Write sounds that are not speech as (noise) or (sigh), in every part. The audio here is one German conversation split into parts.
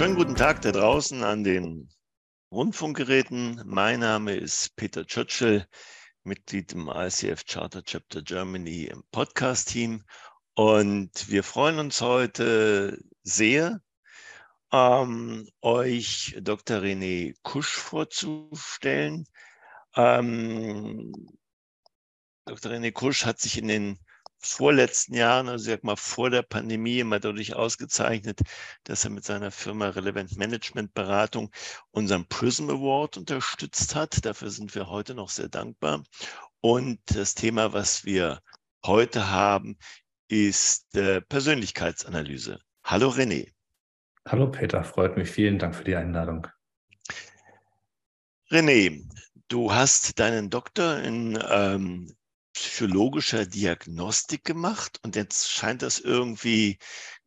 schönen guten Tag da draußen an den Rundfunkgeräten. Mein Name ist Peter Churchill, Mitglied im ICF Charter Chapter Germany im Podcast-Team. Und wir freuen uns heute sehr, ähm, euch Dr. René Kusch vorzustellen. Ähm, Dr. René Kusch hat sich in den vorletzten Jahren, also sag mal vor der Pandemie, immer dadurch ausgezeichnet, dass er mit seiner Firma Relevant Management Beratung unseren Prism Award unterstützt hat. Dafür sind wir heute noch sehr dankbar. Und das Thema, was wir heute haben, ist äh, Persönlichkeitsanalyse. Hallo René. Hallo Peter, freut mich. Vielen Dank für die Einladung. René, du hast deinen Doktor in ähm, psychologischer Diagnostik gemacht und jetzt scheint das irgendwie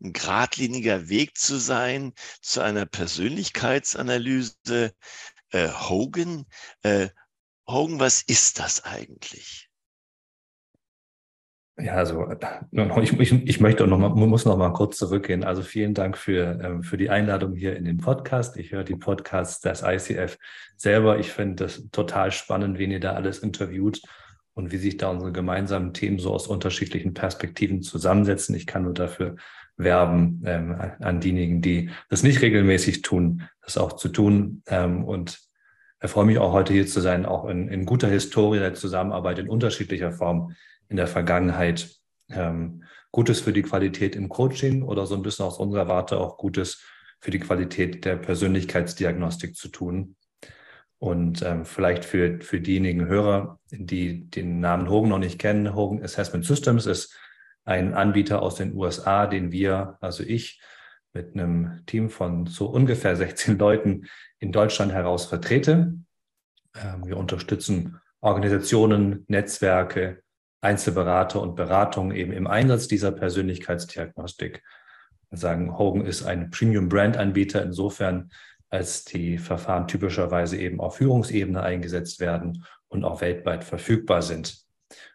ein geradliniger Weg zu sein zu einer Persönlichkeitsanalyse. Äh, Hogan, äh, Hogan, was ist das eigentlich? Ja, also ich, ich, ich möchte noch mal, muss noch mal kurz zurückgehen. Also vielen Dank für, ähm, für die Einladung hier in den Podcast. Ich höre die Podcasts des ICF selber. Ich finde das total spannend, wen ihr da alles interviewt und wie sich da unsere gemeinsamen Themen so aus unterschiedlichen Perspektiven zusammensetzen. Ich kann nur dafür werben ähm, an diejenigen, die das nicht regelmäßig tun, das auch zu tun. Ähm, und ich freue mich auch heute hier zu sein, auch in, in guter Historie der Zusammenarbeit in unterschiedlicher Form in der Vergangenheit. Ähm, Gutes für die Qualität im Coaching oder so ein bisschen aus unserer Warte auch Gutes für die Qualität der Persönlichkeitsdiagnostik zu tun. Und ähm, vielleicht für, für diejenigen Hörer, die den Namen Hogan noch nicht kennen, Hogan Assessment Systems ist ein Anbieter aus den USA, den wir, also ich, mit einem Team von so ungefähr (laughs) 16 Leuten in Deutschland heraus vertrete. Ähm, wir unterstützen Organisationen, Netzwerke, Einzelberater und Beratungen eben im Einsatz dieser Persönlichkeitsdiagnostik. Wir sagen, Hogan ist ein Premium-Brand-Anbieter insofern, als die Verfahren typischerweise eben auf Führungsebene eingesetzt werden und auch weltweit verfügbar sind.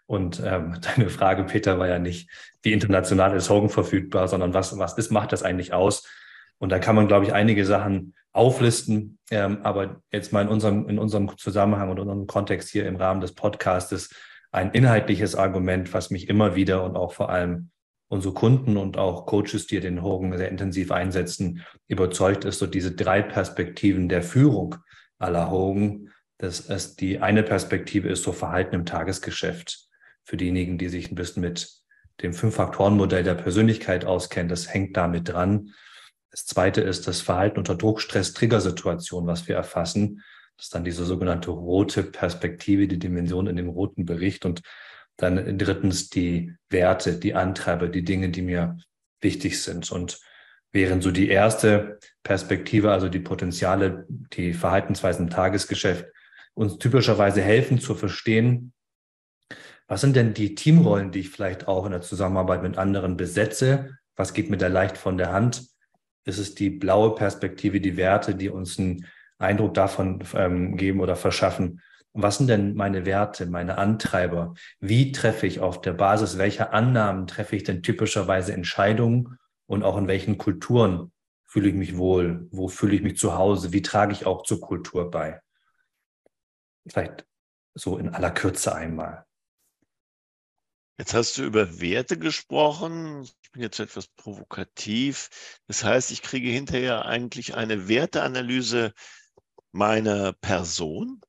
Und ähm, (laughs) deine Frage, Peter, war ja nicht, wie international ist Hogan verfügbar, sondern was, was ist, macht das eigentlich aus? Und da kann man, glaube ich, einige Sachen auflisten. Ähm, aber jetzt mal in unserem, in unserem Zusammenhang und unserem Kontext hier im Rahmen des Podcastes ein inhaltliches Argument, was mich immer wieder und auch vor allem unsere Kunden und auch Coaches, die den Hogan sehr intensiv einsetzen, überzeugt ist, so diese drei Perspektiven der Führung aller Hogan, dass es die eine Perspektive ist, so Verhalten im Tagesgeschäft. Für diejenigen, die sich ein bisschen mit dem Fünf-Faktoren-Modell der Persönlichkeit auskennen, das hängt damit dran. Das zweite ist das Verhalten unter Druck, Stress, Triggersituation, was wir erfassen. Das ist dann diese sogenannte rote Perspektive, die Dimension in dem roten Bericht. Und dann drittens die Werte, die Antreiber, die Dinge, die mir wichtig sind. Und während so die erste Perspektive, also die Potenziale, die Verhaltensweisen im Tagesgeschäft, uns typischerweise helfen zu verstehen, was sind denn die Teamrollen, die ich vielleicht auch in der Zusammenarbeit mit anderen besetze? Was geht mir da leicht von der Hand? Ist es die blaue Perspektive, die Werte, die uns einen Eindruck davon ähm, geben oder verschaffen, was sind denn meine Werte, meine Antreiber? Wie treffe ich auf der Basis welcher Annahmen treffe ich denn typischerweise Entscheidungen und auch in welchen Kulturen fühle ich mich wohl? Wo fühle ich mich zu Hause? Wie trage ich auch zur Kultur bei? Vielleicht so in aller Kürze einmal. Jetzt hast du über Werte gesprochen. Ich bin jetzt etwas provokativ. Das heißt, ich kriege hinterher eigentlich eine Werteanalyse meiner Person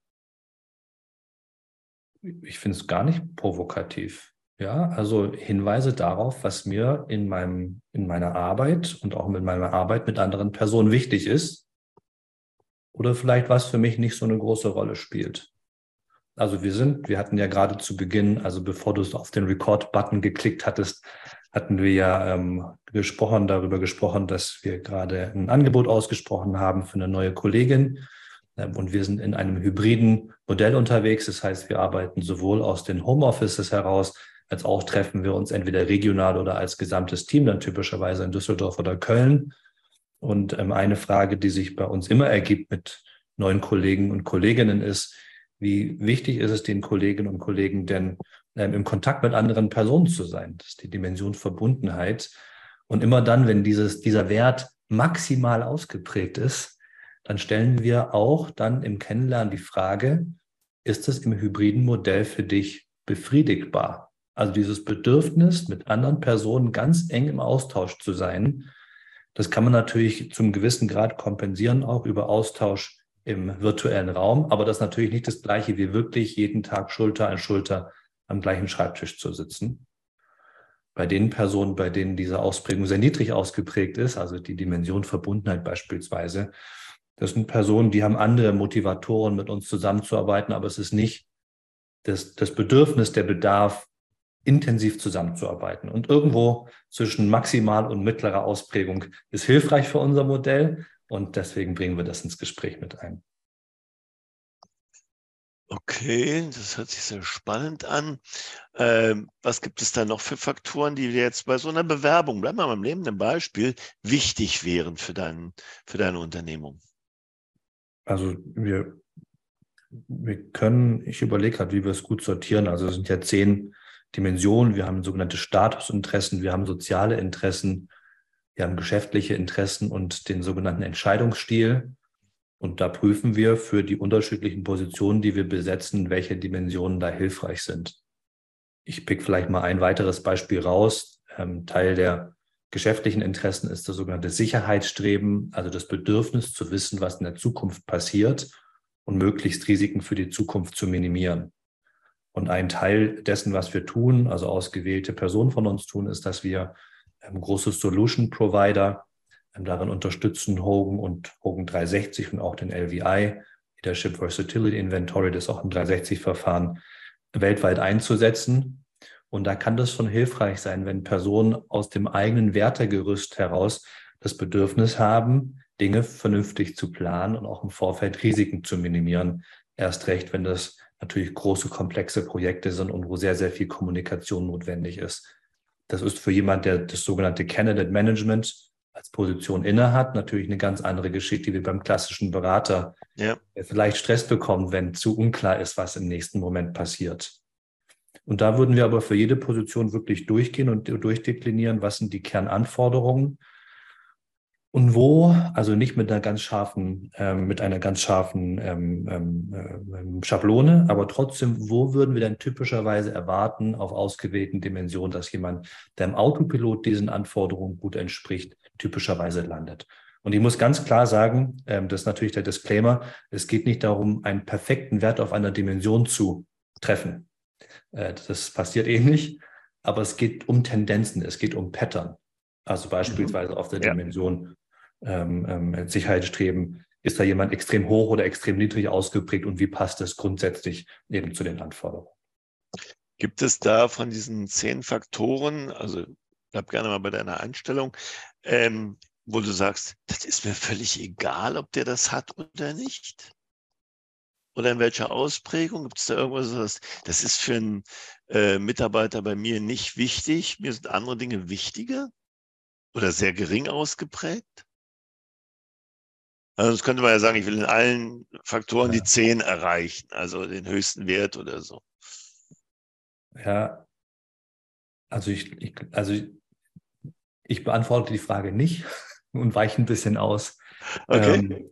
ich finde es gar nicht provokativ. Ja, also Hinweise darauf, was mir in meinem, in meiner Arbeit und auch mit meiner Arbeit mit anderen Personen wichtig ist. Oder vielleicht was für mich nicht so eine große Rolle spielt. Also wir sind, wir hatten ja gerade zu Beginn, also bevor du auf den Record-Button geklickt hattest, hatten wir ja ähm, gesprochen, darüber gesprochen, dass wir gerade ein Angebot ausgesprochen haben für eine neue Kollegin, und wir sind in einem hybriden Modell unterwegs. Das heißt, wir arbeiten sowohl aus den Homeoffices heraus, als auch treffen wir uns entweder regional oder als gesamtes Team, dann typischerweise in Düsseldorf oder Köln. Und ähm, eine Frage, die sich bei uns immer ergibt mit neuen Kollegen und Kolleginnen ist, wie wichtig ist es den Kolleginnen und Kollegen denn ähm, im Kontakt mit anderen Personen zu sein? Das ist die Dimension Verbundenheit. Und immer dann, wenn dieses, dieser Wert maximal ausgeprägt ist, dann stellen wir auch dann im Kennenlernen die Frage, ist es im hybriden Modell für dich befriedigbar? Also dieses Bedürfnis, mit anderen Personen ganz eng im Austausch zu sein, das kann man natürlich zum gewissen Grad kompensieren, auch über Austausch im virtuellen Raum. Aber das ist natürlich nicht das Gleiche wie wirklich jeden Tag Schulter an Schulter am gleichen Schreibtisch zu sitzen. Bei den Personen, bei denen diese Ausprägung sehr niedrig ausgeprägt ist, also die Dimension Verbundenheit beispielsweise, das sind Personen, die haben andere Motivatoren, mit uns zusammenzuarbeiten, aber es ist nicht das, das Bedürfnis, der Bedarf, intensiv zusammenzuarbeiten. Und irgendwo zwischen maximal und mittlerer Ausprägung ist hilfreich für unser Modell und deswegen bringen wir das ins Gespräch mit ein. Okay, das hört sich sehr spannend an. Ähm, was gibt es da noch für Faktoren, die jetzt bei so einer Bewerbung, bleib mal beim lebenden Beispiel, wichtig wären für, dein, für deine Unternehmung? Also wir, wir können, ich überlege gerade, wie wir es gut sortieren. Also es sind ja zehn Dimensionen. Wir haben sogenannte Statusinteressen, wir haben soziale Interessen, wir haben geschäftliche Interessen und den sogenannten Entscheidungsstil. Und da prüfen wir für die unterschiedlichen Positionen, die wir besetzen, welche Dimensionen da hilfreich sind. Ich pick vielleicht mal ein weiteres Beispiel raus. Ähm, Teil der geschäftlichen Interessen ist das sogenannte Sicherheitsstreben, also das Bedürfnis zu wissen, was in der Zukunft passiert und möglichst Risiken für die Zukunft zu minimieren. Und ein Teil dessen, was wir tun, also ausgewählte Personen von uns tun, ist, dass wir ähm, große Solution Provider ähm, darin unterstützen, Hogan und Hogan 360 und auch den LVI, Leadership Versatility Inventory, das auch im 360-Verfahren weltweit einzusetzen. Und da kann das schon hilfreich sein, wenn Personen aus dem eigenen Wertegerüst heraus das Bedürfnis haben, Dinge vernünftig zu planen und auch im Vorfeld Risiken zu minimieren. Erst recht, wenn das natürlich große, komplexe Projekte sind und wo sehr, sehr viel Kommunikation notwendig ist. Das ist für jemand, der das sogenannte Candidate Management als Position innehat, natürlich eine ganz andere Geschichte wie beim klassischen Berater, ja. der vielleicht Stress bekommt, wenn zu unklar ist, was im nächsten Moment passiert. Und da würden wir aber für jede Position wirklich durchgehen und durchdeklinieren, was sind die Kernanforderungen und wo, also nicht mit einer ganz scharfen, ähm, mit einer ganz scharfen ähm, äh, Schablone, aber trotzdem, wo würden wir denn typischerweise erwarten auf ausgewählten Dimensionen, dass jemand, der im Autopilot diesen Anforderungen gut entspricht, typischerweise landet. Und ich muss ganz klar sagen, ähm, das ist natürlich der Disclaimer, es geht nicht darum, einen perfekten Wert auf einer Dimension zu treffen. Äh, das passiert eh nicht, aber es geht um Tendenzen, es geht um Pattern. Also beispielsweise mhm. auf der Dimension ähm, ähm, Sicherheitsstreben, ist da jemand extrem hoch oder extrem niedrig ausgeprägt und wie passt das grundsätzlich eben zu den Anforderungen? Gibt es da von diesen zehn Faktoren, also bleib gerne mal bei deiner Einstellung, ähm, wo du sagst, das ist mir völlig egal, ob der das hat oder nicht? Oder in welcher Ausprägung? Gibt es da irgendwas, das, das ist für einen äh, Mitarbeiter bei mir nicht wichtig? Mir sind andere Dinge wichtiger oder sehr gering ausgeprägt? Also das könnte man ja sagen, ich will in allen Faktoren ja. die 10 erreichen, also den höchsten Wert oder so. Ja, also ich, ich also ich, ich beantworte die Frage nicht (laughs) und weiche ein bisschen aus. Okay. Ähm,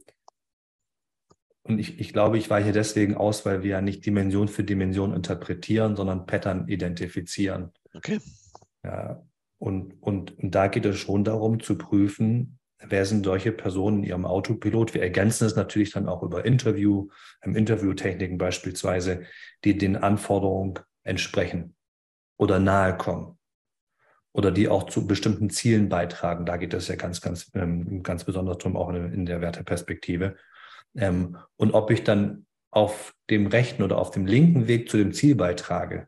und ich, ich glaube, ich weiche deswegen aus, weil wir ja nicht Dimension für Dimension interpretieren, sondern Pattern identifizieren. Okay. Ja, und, und, und da geht es schon darum zu prüfen, wer sind solche Personen in ihrem Autopilot. Wir ergänzen es natürlich dann auch über Interview, Interviewtechniken beispielsweise, die den Anforderungen entsprechen oder nahe kommen oder die auch zu bestimmten Zielen beitragen. Da geht es ja ganz, ganz, ähm, ganz besonders darum, auch in, der Werteperspektive. Ähm, und ob ich dann auf dem rechten oder auf dem linken Weg zu dem Ziel beitrage,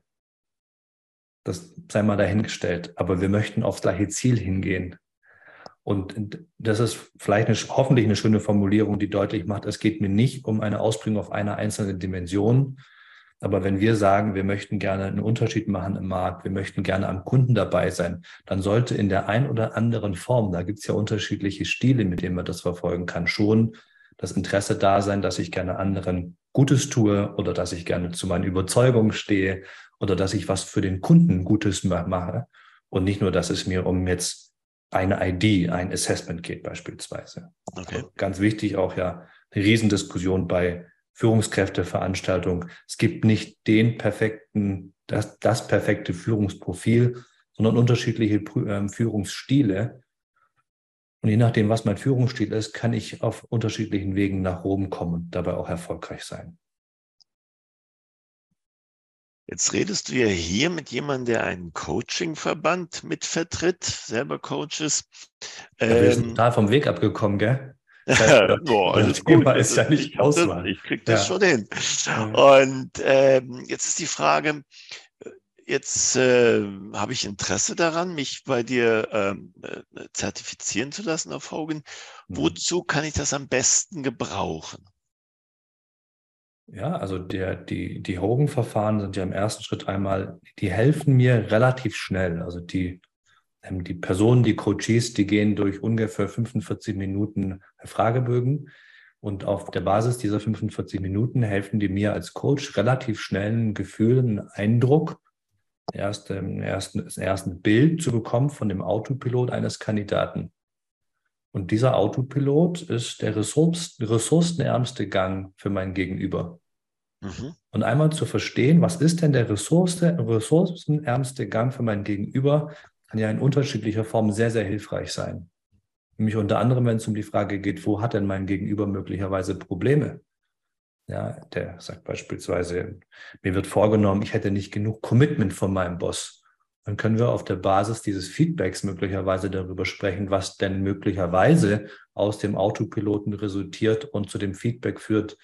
das sei mal dahingestellt. Aber wir möchten aufs gleiche Ziel hingehen. Und das ist vielleicht eine, hoffentlich eine schöne Formulierung, die deutlich macht, es geht mir nicht um eine Ausbringung auf einer einzelnen Dimension. Aber wenn wir sagen, wir möchten gerne einen Unterschied machen im Markt, wir möchten gerne am Kunden dabei sein, dann sollte in der ein oder anderen Form, da gibt es ja unterschiedliche Stile, mit denen man das verfolgen kann, schon das Interesse da sein, dass ich gerne anderen Gutes tue oder dass ich gerne zu meinen Überzeugungen stehe oder dass ich was für den Kunden Gutes mache und nicht nur, dass es mir um jetzt eine ID, ein Assessment geht beispielsweise. Okay. Also ganz wichtig auch ja eine Riesendiskussion bei Führungskräfteveranstaltungen. Es gibt nicht den perfekten, das, das perfekte Führungsprofil, sondern unterschiedliche ähm, Führungsstile. Und je nachdem, was mein Führungsstil ist, kann ich auf unterschiedlichen Wegen nach Rom kommen und dabei auch erfolgreich sein. Jetzt redest du ja hier mit jemandem, der einen Coaching-Verband mitvertritt, selber Coaches. Ja, wir sind ähm, total vom Weg abgekommen, gell? (laughs) Das, Boah, das Thema ist ja nicht ich Auswahl. ich krieg das ja. schon hin. Und ähm, jetzt ist die Frage, jetzt äh, habe ich Interesse daran, mich bei dir ähm, äh, zertifizieren zu lassen auf Hogan. Mhm. Wozu kann ich das am besten gebrauchen? Ja, also der, die, die Hogan-Verfahren sind ja im ersten Schritt einmal, die helfen mir relativ schnell. Also die, ähm, die Personen, die Coaches, die gehen durch ungefähr 45 Minuten Fragebögen. Und auf der Basis dieser 45 Minuten helfen die mir als Coach relativ schnell ein Gefühl, einen Eindruck, erst, ähm, erst, das erste Bild zu bekommen von dem Autopilot eines Kandidaten. Und dieser Autopilot ist der ressourcenärmste Gang für mein Gegenüber. Mhm. Und einmal zu verstehen, was ist denn der Ressource, ressourcenärmste Gang für mein Gegenüber, kann ja in unterschiedlicher Form sehr, sehr hilfreich sein. Nämlich unter anderem, wenn es um die Frage geht, wo hat denn mein Gegenüber möglicherweise Probleme? Ja, der sagt beispielsweise, mir wird vorgenommen, ich hätte nicht genug Commitment von meinem Boss dann können wir auf der Basis dieses Feedbacks möglicherweise darüber sprechen, was denn möglicherweise aus dem Autopiloten resultiert und zu dem Feedback führt,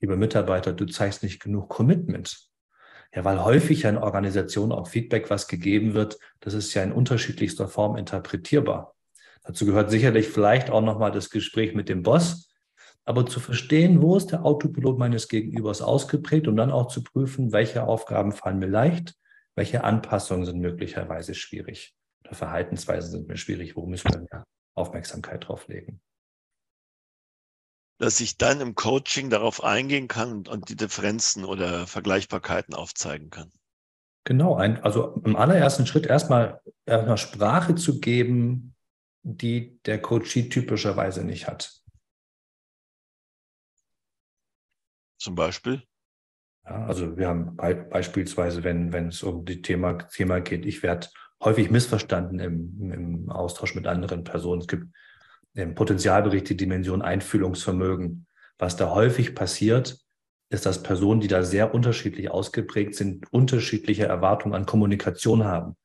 lieber Mitarbeiter, du zeigst nicht genug Commitment. Ja, weil häufig ja in Organisationen auch Feedback, was gegeben wird, das ist ja in unterschiedlichster Form interpretierbar. Dazu gehört sicherlich vielleicht auch nochmal das Gespräch mit dem Boss, aber zu verstehen, wo ist der Autopilot meines Gegenübers ausgeprägt und dann auch zu prüfen, welche Aufgaben fallen mir leicht, welche Anpassungen sind möglicherweise schwierig? Oder Verhaltensweisen sind mir schwierig? Wo müssen wir mehr Aufmerksamkeit drauf legen? Dass ich dann im Coaching darauf eingehen kann und die Differenzen oder Vergleichbarkeiten aufzeigen kann. Genau, ein, also im allerersten Schritt erstmal, erstmal Sprache zu geben, die der Coachie typischerweise nicht hat. Zum Beispiel? Ja, also wir haben be beispielsweise, wenn, wenn es um die Thema, Thema geht, ich werde häufig missverstanden im, im Austausch mit anderen Personen. Es gibt im Potenzialbericht die Dimension Einfühlungsvermögen. Was da häufig passiert, ist, dass Personen, die da sehr unterschiedlich ausgeprägt sind, unterschiedliche Erwartungen an Kommunikation haben.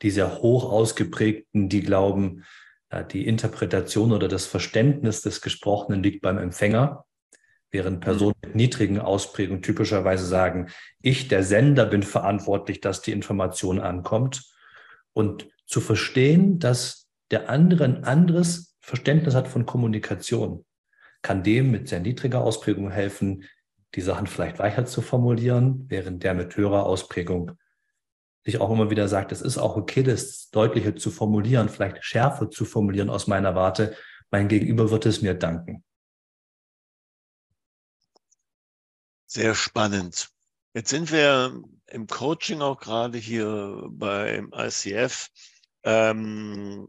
Die sehr hoch ausgeprägten, die glauben, die Interpretation oder das Verständnis des Gesprochenen liegt beim Empfänger während Personen mit niedrigen Ausprägungen typischerweise sagen, ich, der Sender, bin verantwortlich, dass die Information ankommt. Und zu verstehen, dass der andere ein anderes Verständnis hat von Kommunikation, kann dem mit sehr niedriger Ausprägung helfen, die Sachen vielleicht weicher zu formulieren, während der mit höherer Ausprägung sich auch immer wieder sagt, es ist auch okay, das deutlicher zu formulieren, vielleicht schärfer zu formulieren aus meiner Warte. Mein Gegenüber wird es mir danken. Sehr spannend. Jetzt sind wir im Coaching auch gerade hier beim ICF ähm,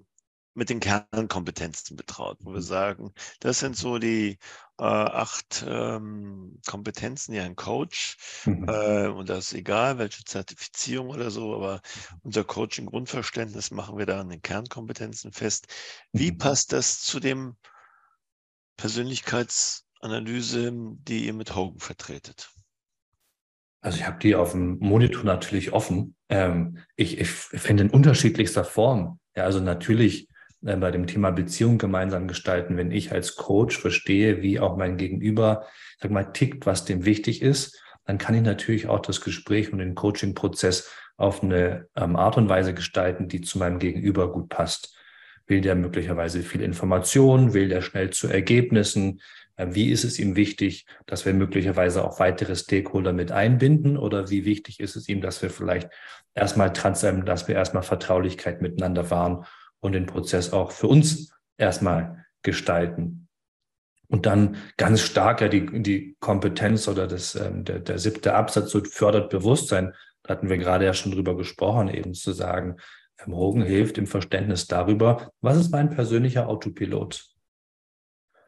mit den Kernkompetenzen betraut, wo wir mhm. sagen, das sind so die äh, acht ähm, Kompetenzen, die ein Coach, mhm. äh, und das ist egal, welche Zertifizierung oder so, aber unser Coaching-Grundverständnis machen wir da an den Kernkompetenzen fest. Wie mhm. passt das zu dem Persönlichkeits- Analyse, die ihr mit Hogan vertretet? Also ich habe die auf dem Monitor natürlich offen. Ähm, ich, ich finde in unterschiedlichster Form. Ja, also natürlich äh, bei dem Thema Beziehung gemeinsam gestalten, wenn ich als Coach verstehe, wie auch mein Gegenüber, sag mal, tickt, was dem wichtig ist, dann kann ich natürlich auch das Gespräch und den Coaching-Prozess auf eine ähm, Art und Weise gestalten, die zu meinem Gegenüber gut passt. Will der möglicherweise viel Information? Will der schnell zu Ergebnissen? Äh, wie ist es ihm wichtig, dass wir möglicherweise auch weitere Stakeholder mit einbinden? Oder wie wichtig ist es ihm, dass wir vielleicht erstmal trans, dass wir erstmal Vertraulichkeit miteinander wahren und den Prozess auch für uns erstmal gestalten? Und dann ganz stark ja die, die Kompetenz oder das, ähm, der, der siebte Absatz so fördert Bewusstsein. Da hatten wir gerade ja schon drüber gesprochen, eben zu sagen, Hogan hilft im Verständnis darüber, was ist mein persönlicher Autopilot.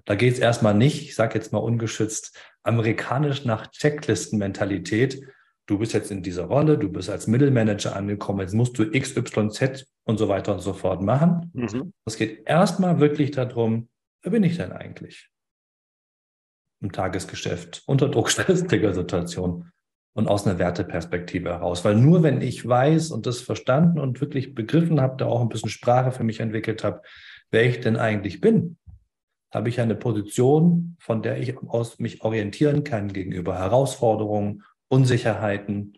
Da geht es erstmal nicht, ich sage jetzt mal ungeschützt, amerikanisch nach Checklistenmentalität. Du bist jetzt in dieser Rolle, du bist als Mittelmanager angekommen, jetzt musst du X, Y, Z und so weiter und so fort machen. Mhm. Es geht erstmal wirklich darum, wer bin ich denn eigentlich? Im Tagesgeschäft, unter Druck, stressiger Situation und aus einer Werteperspektive heraus. Weil nur wenn ich weiß und das verstanden und wirklich begriffen habe, da auch ein bisschen Sprache für mich entwickelt habe, wer ich denn eigentlich bin, habe ich eine Position, von der ich aus mich orientieren kann gegenüber Herausforderungen, Unsicherheiten,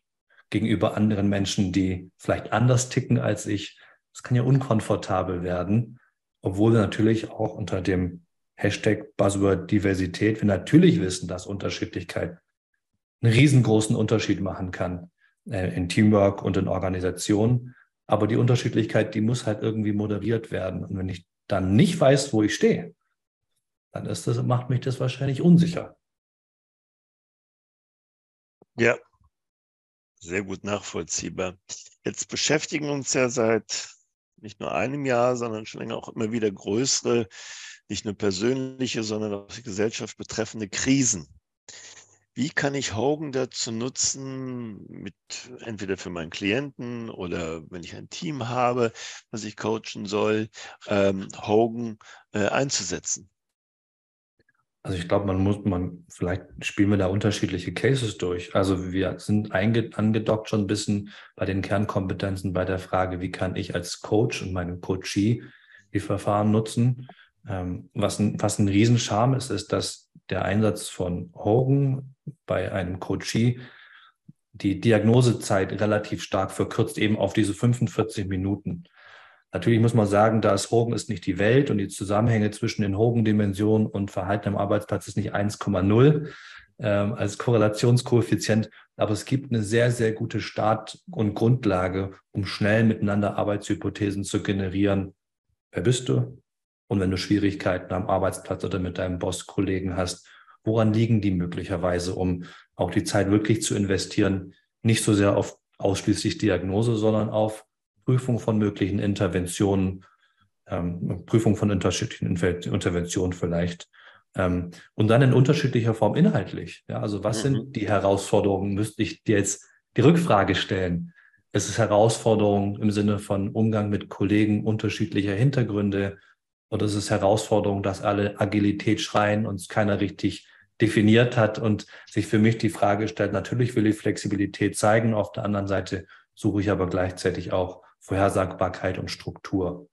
gegenüber anderen Menschen, die vielleicht anders ticken als ich. Das kann ja unkomfortabel werden, obwohl wir natürlich auch unter dem Hashtag Buzzword Diversität wir natürlich wissen, dass Unterschiedlichkeit einen riesengroßen Unterschied machen kann äh, in Teamwork und in Organisation. Aber die Unterschiedlichkeit, die muss halt irgendwie moderiert werden. Und wenn ich dann nicht weiß, wo ich stehe, dann ist das, macht mich das wahrscheinlich unsicher. Ja, sehr gut nachvollziehbar. Jetzt beschäftigen uns ja seit nicht nur einem Jahr, sondern schon länger auch immer wieder größere, nicht nur persönliche, sondern auch die Gesellschaft betreffende Krisen. Wie kann ich Hogan dazu nutzen, mit entweder für meinen Klienten oder wenn ich ein Team habe, was ich coachen soll, ähm, Hogan äh, einzusetzen? Also ich glaube, man muss, man, vielleicht spielen wir da unterschiedliche Cases durch. Also wir sind angedockt schon ein bisschen bei den Kernkompetenzen bei der Frage, wie kann ich als Coach und meinem Coachee die Verfahren nutzen. Ähm, was, ein, was ein Riesenscharme ist, ist, dass der Einsatz von Hogan bei einem Coachee die Diagnosezeit relativ stark verkürzt, eben auf diese 45 Minuten. Natürlich muss man sagen, das Hogan ist nicht die Welt und die Zusammenhänge zwischen den Hogan-Dimensionen und Verhalten am Arbeitsplatz ist nicht 1,0 ähm, als Korrelationskoeffizient, aber es gibt eine sehr, sehr gute Start- und Grundlage, um schnell miteinander Arbeitshypothesen zu generieren. Wer bist du? Und wenn du Schwierigkeiten am Arbeitsplatz oder mit deinem Boss-Kollegen hast, woran liegen die möglicherweise, um auch die Zeit wirklich zu investieren, nicht so sehr auf ausschließlich Diagnose, sondern auf Prüfung von möglichen Interventionen, ähm, Prüfung von unterschiedlichen Interventionen vielleicht. Ähm, und dann in unterschiedlicher Form inhaltlich. Ja, also was mhm. sind die Herausforderungen? Müsste ich dir jetzt die Rückfrage stellen? Es ist Herausforderung im Sinne von Umgang mit Kollegen unterschiedlicher Hintergründe oder ist es Herausforderung, dass alle Agilität schreien und es keiner richtig definiert hat und sich für mich die Frage stellt, natürlich will ich Flexibilität zeigen, auf der anderen Seite suche ich aber gleichzeitig auch Vorhersagbarkeit und Struktur.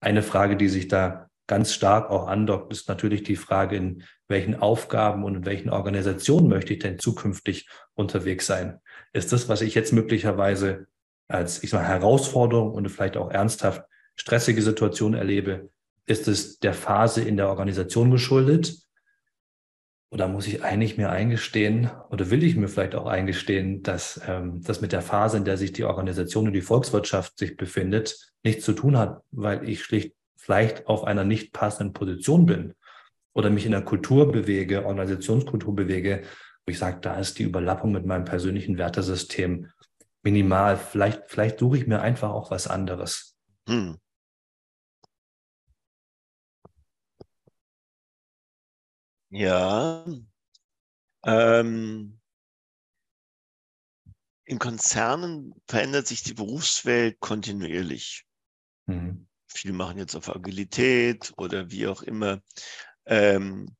Eine Frage, die sich da ganz stark auch andockt, ist natürlich die Frage, in welchen Aufgaben und in welchen Organisationen möchte ich denn zukünftig unterwegs sein? Ist das, was ich jetzt möglicherweise als ich sag, Herausforderung und vielleicht auch ernsthaft stressige Situation erlebe, ist es der Phase in der Organisation geschuldet? Oder muss ich eigentlich mir eingestehen oder will ich mir vielleicht auch eingestehen, dass ähm, das mit der Phase, in der sich die Organisation und die Volkswirtschaft sich befindet, nichts zu tun hat, weil ich schlicht vielleicht auf einer nicht passenden Position bin oder mich in der Kultur bewege, Organisationskultur bewege, wo ich sage, da ist die Überlappung mit meinem persönlichen Wertesystem minimal. Vielleicht, vielleicht suche ich mir einfach auch was anderes. Hm. Ja. Ähm, in Konzernen verändert sich die Berufswelt kontinuierlich. Mhm. Viele machen jetzt auf Agilität oder wie auch immer. Ähm,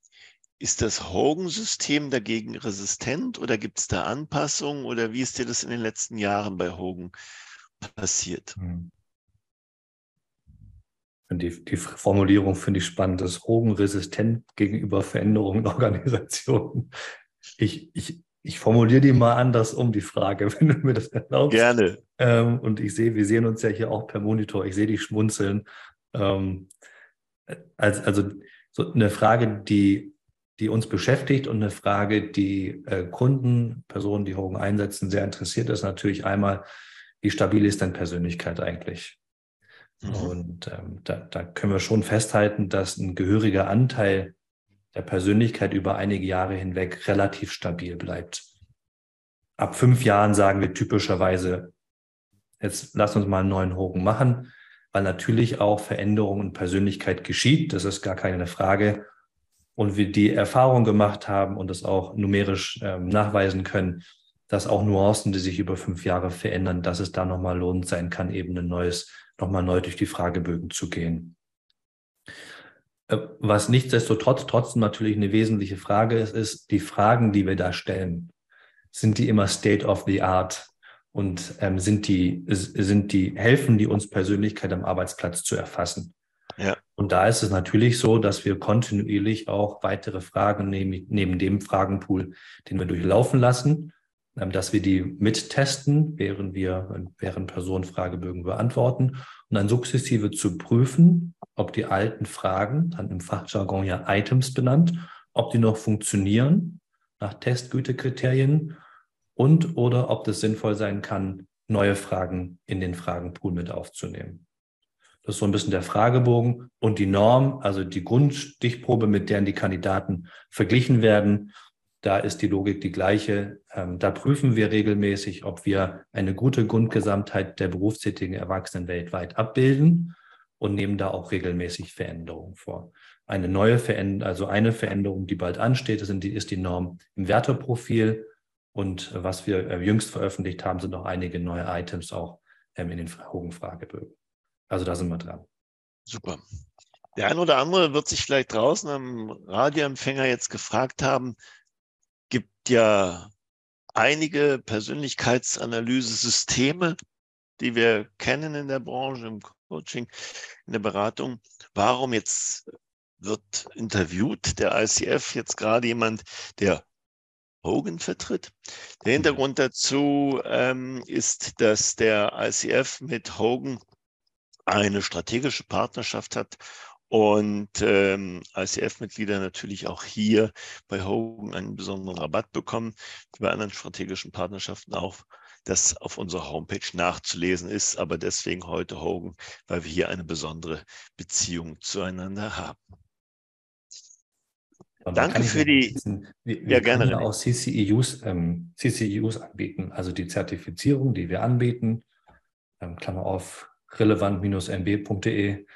ist das Hogan-System dagegen resistent oder gibt es da Anpassungen oder wie ist dir das in den letzten Jahren bei Hogan passiert? Mhm. Die, die Formulierung finde ich spannend, das resistent gegenüber Veränderungen in Organisationen. Ich, ich, ich formuliere die mal anders um, die Frage, (laughs) wenn du mir das erlaubst. Gerne. Ähm, und ich sehe, wir sehen uns ja hier auch per Monitor, ich sehe dich schmunzeln. Ähm, als, also so eine Frage, die, die uns beschäftigt und eine Frage, die äh, Kunden, Personen, die Hogan einsetzen, sehr interessiert ist, natürlich einmal, wie stabil ist denn Persönlichkeit eigentlich? Mhm. Und ähm, da, da können wir schon festhalten, dass ein gehöriger Anteil der Persönlichkeit über einige Jahre hinweg relativ stabil bleibt. Ab fünf Jahren sagen wir typischerweise, jetzt lass uns mal einen neuen Hogan machen, weil natürlich auch Veränderung und Persönlichkeit geschieht. Das ist gar keine Frage. Und wir die Erfahrung gemacht haben und das auch numerisch ähm, nachweisen können, dass auch Nuancen, die sich über fünf Jahre verändern, dass es da nochmal lohnt sein kann, eben ein neues, nochmal neu durch die Fragebögen zu gehen. Äh, was nichtsdestotrotz trotzdem natürlich eine wesentliche Frage ist, ist die Fragen, die wir da stellen. Sind die immer State of the Art? Und ähm, sind die, sind die, helfen die uns Persönlichkeit am Arbeitsplatz zu erfassen? Ja. Und da ist es natürlich so, dass wir kontinuierlich auch weitere Fragen neben, neben dem Fragenpool, den wir durchlaufen lassen, dass wir die mittesten, während wir, während Personen Fragebögen beantworten und dann sukzessive zu prüfen, ob die alten Fragen, dann im Fachjargon ja Items benannt, ob die noch funktionieren nach Testgütekriterien und oder ob das sinnvoll sein kann, neue Fragen in den Fragenpool mit aufzunehmen. Das ist so ein bisschen der Fragebogen und die Norm, also die Grundstichprobe, mit der die Kandidaten verglichen werden. Da ist die Logik die gleiche. Ähm, da prüfen wir regelmäßig, ob wir eine gute Grundgesamtheit der berufstätigen Erwachsenen weltweit abbilden und nehmen da auch regelmäßig Veränderungen vor. Eine neue Veränderung, also eine Veränderung, die bald ansteht, ist die, Norm im Werteprofil. Und was wir äh, jüngst veröffentlicht haben, sind noch einige neue Items auch ähm, in den hohen Fragebögen. Also da sind wir dran. Super. Der ein oder andere wird sich vielleicht draußen am Radioempfänger jetzt gefragt haben, ja einige Persönlichkeitsanalyse-Systeme, die wir kennen in der Branche, im Coaching, in der Beratung. Warum jetzt wird interviewt der ICF jetzt gerade jemand, der Hogan vertritt. Der mhm. Hintergrund dazu ähm, ist, dass der ICF mit Hogan eine strategische Partnerschaft hat und ähm, ICF-Mitglieder natürlich auch hier bei Hogan einen besonderen Rabatt bekommen, wie bei anderen strategischen Partnerschaften auch das auf unserer Homepage nachzulesen ist, aber deswegen heute Hogan, weil wir hier eine besondere Beziehung zueinander haben. Danke für die. Wir, wir ja, gerne. Ja auch CCEUs, ähm, CCEUs anbieten, also die Zertifizierung, die wir anbieten, ähm, Klammer auf relevant-mb.de.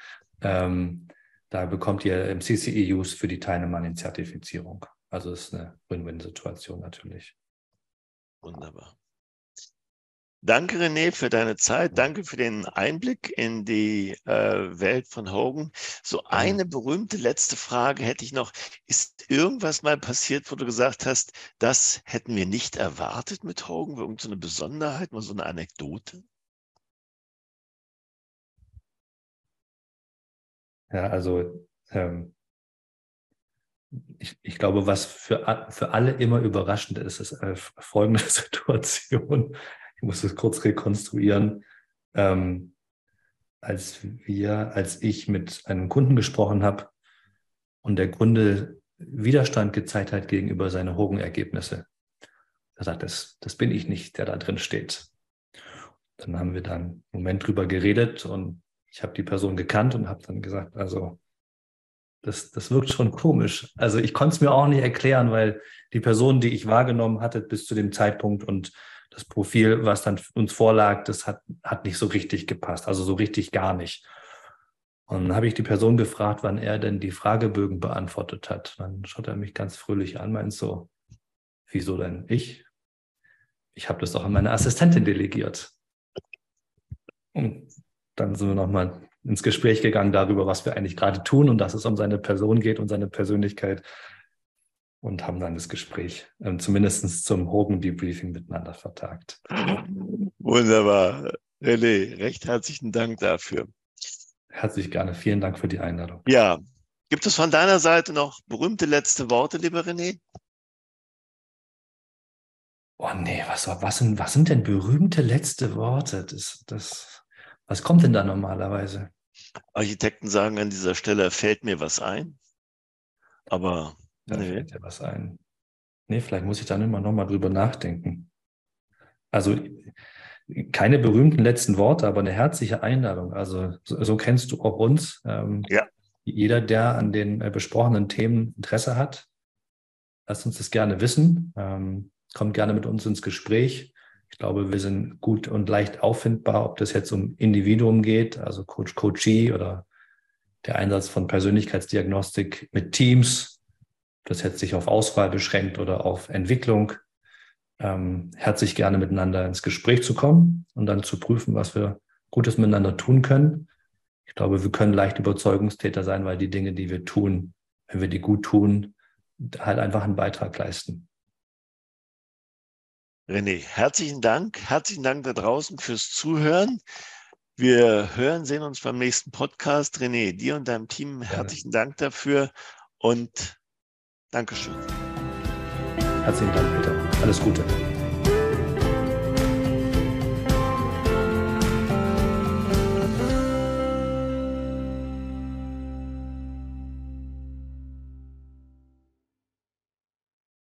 Ähm, da bekommt ihr CCEUs für die Teilnehmer an den Zertifizierung. Also ist eine Win-Win-Situation natürlich. Wunderbar. Danke, René, für deine Zeit. Danke für den Einblick in die äh, Welt von Hogan. So eine berühmte letzte Frage hätte ich noch. Ist irgendwas mal passiert, wo du gesagt hast, das hätten wir nicht erwartet mit Hogan? Irgend so eine Besonderheit, mal so eine Anekdote? Ja, also ähm, ich, ich, glaube, was für, für alle immer überraschend ist, ist äh, folgende (laughs) Situation ich muss das kurz rekonstruieren, ähm, als wir, als ich mit einem Kunden gesprochen habe und der Kunde Widerstand gezeigt hat gegenüber seinen Hogan-Ergebnisse. Er sagt, das, das bin ich nicht, der da drin steht. Dann haben wir dann einen Moment drüber geredet und ich habe die Person gekannt und habe dann gesagt, also das, das wirkt schon komisch. Also ich konnte es mir auch nicht erklären, weil die Person, die ich wahrgenommen hatte bis zu dem Zeitpunkt und das Profil, was dann uns vorlag, das hat, hat nicht so richtig gepasst, also so richtig gar nicht. Und dann habe ich die Person gefragt, wann er denn die Fragebögen beantwortet hat. Dann schaut er mich ganz fröhlich an, meint so, wieso denn ich? Ich habe das doch an meine Assistentin delegiert. Und dann sind wir nochmal ins Gespräch gegangen darüber, was wir eigentlich gerade tun und dass es um seine Person geht und seine Persönlichkeit und haben dann das Gespräch ähm, zumindest zum Hogan-Debriefing miteinander vertagt. Wunderbar. René, recht herzlichen Dank dafür. Herzlich gerne. Vielen Dank für die Einladung. Ja. Gibt es von deiner Seite noch berühmte letzte Worte, lieber René? Oh nee, was, was, sind, was sind denn berühmte letzte Worte? Das, das, was kommt denn da normalerweise? Architekten sagen an dieser Stelle, fällt mir was ein. Aber da nee. fällt ja was ein. Nee, vielleicht muss ich dann immer nochmal drüber nachdenken. Also keine berühmten letzten Worte, aber eine herzliche Einladung. Also so, so kennst du auch uns. Ähm, ja. Jeder, der an den äh, besprochenen Themen Interesse hat, lasst uns das gerne wissen. Ähm, kommt gerne mit uns ins Gespräch. Ich glaube, wir sind gut und leicht auffindbar, ob das jetzt um Individuum geht, also Coach, Coachee oder der Einsatz von Persönlichkeitsdiagnostik mit Teams, das jetzt sich auf Auswahl beschränkt oder auf Entwicklung. Ähm, herzlich gerne miteinander ins Gespräch zu kommen und dann zu prüfen, was wir Gutes miteinander tun können. Ich glaube, wir können leicht Überzeugungstäter sein, weil die Dinge, die wir tun, wenn wir die gut tun, halt einfach einen Beitrag leisten. René, herzlichen Dank. Herzlichen Dank da draußen fürs Zuhören. Wir hören, sehen uns beim nächsten Podcast. René, dir und deinem Team herzlichen. Dank dafür und Dankeschön. Herzlichen Dank, Peter. Alles Gute.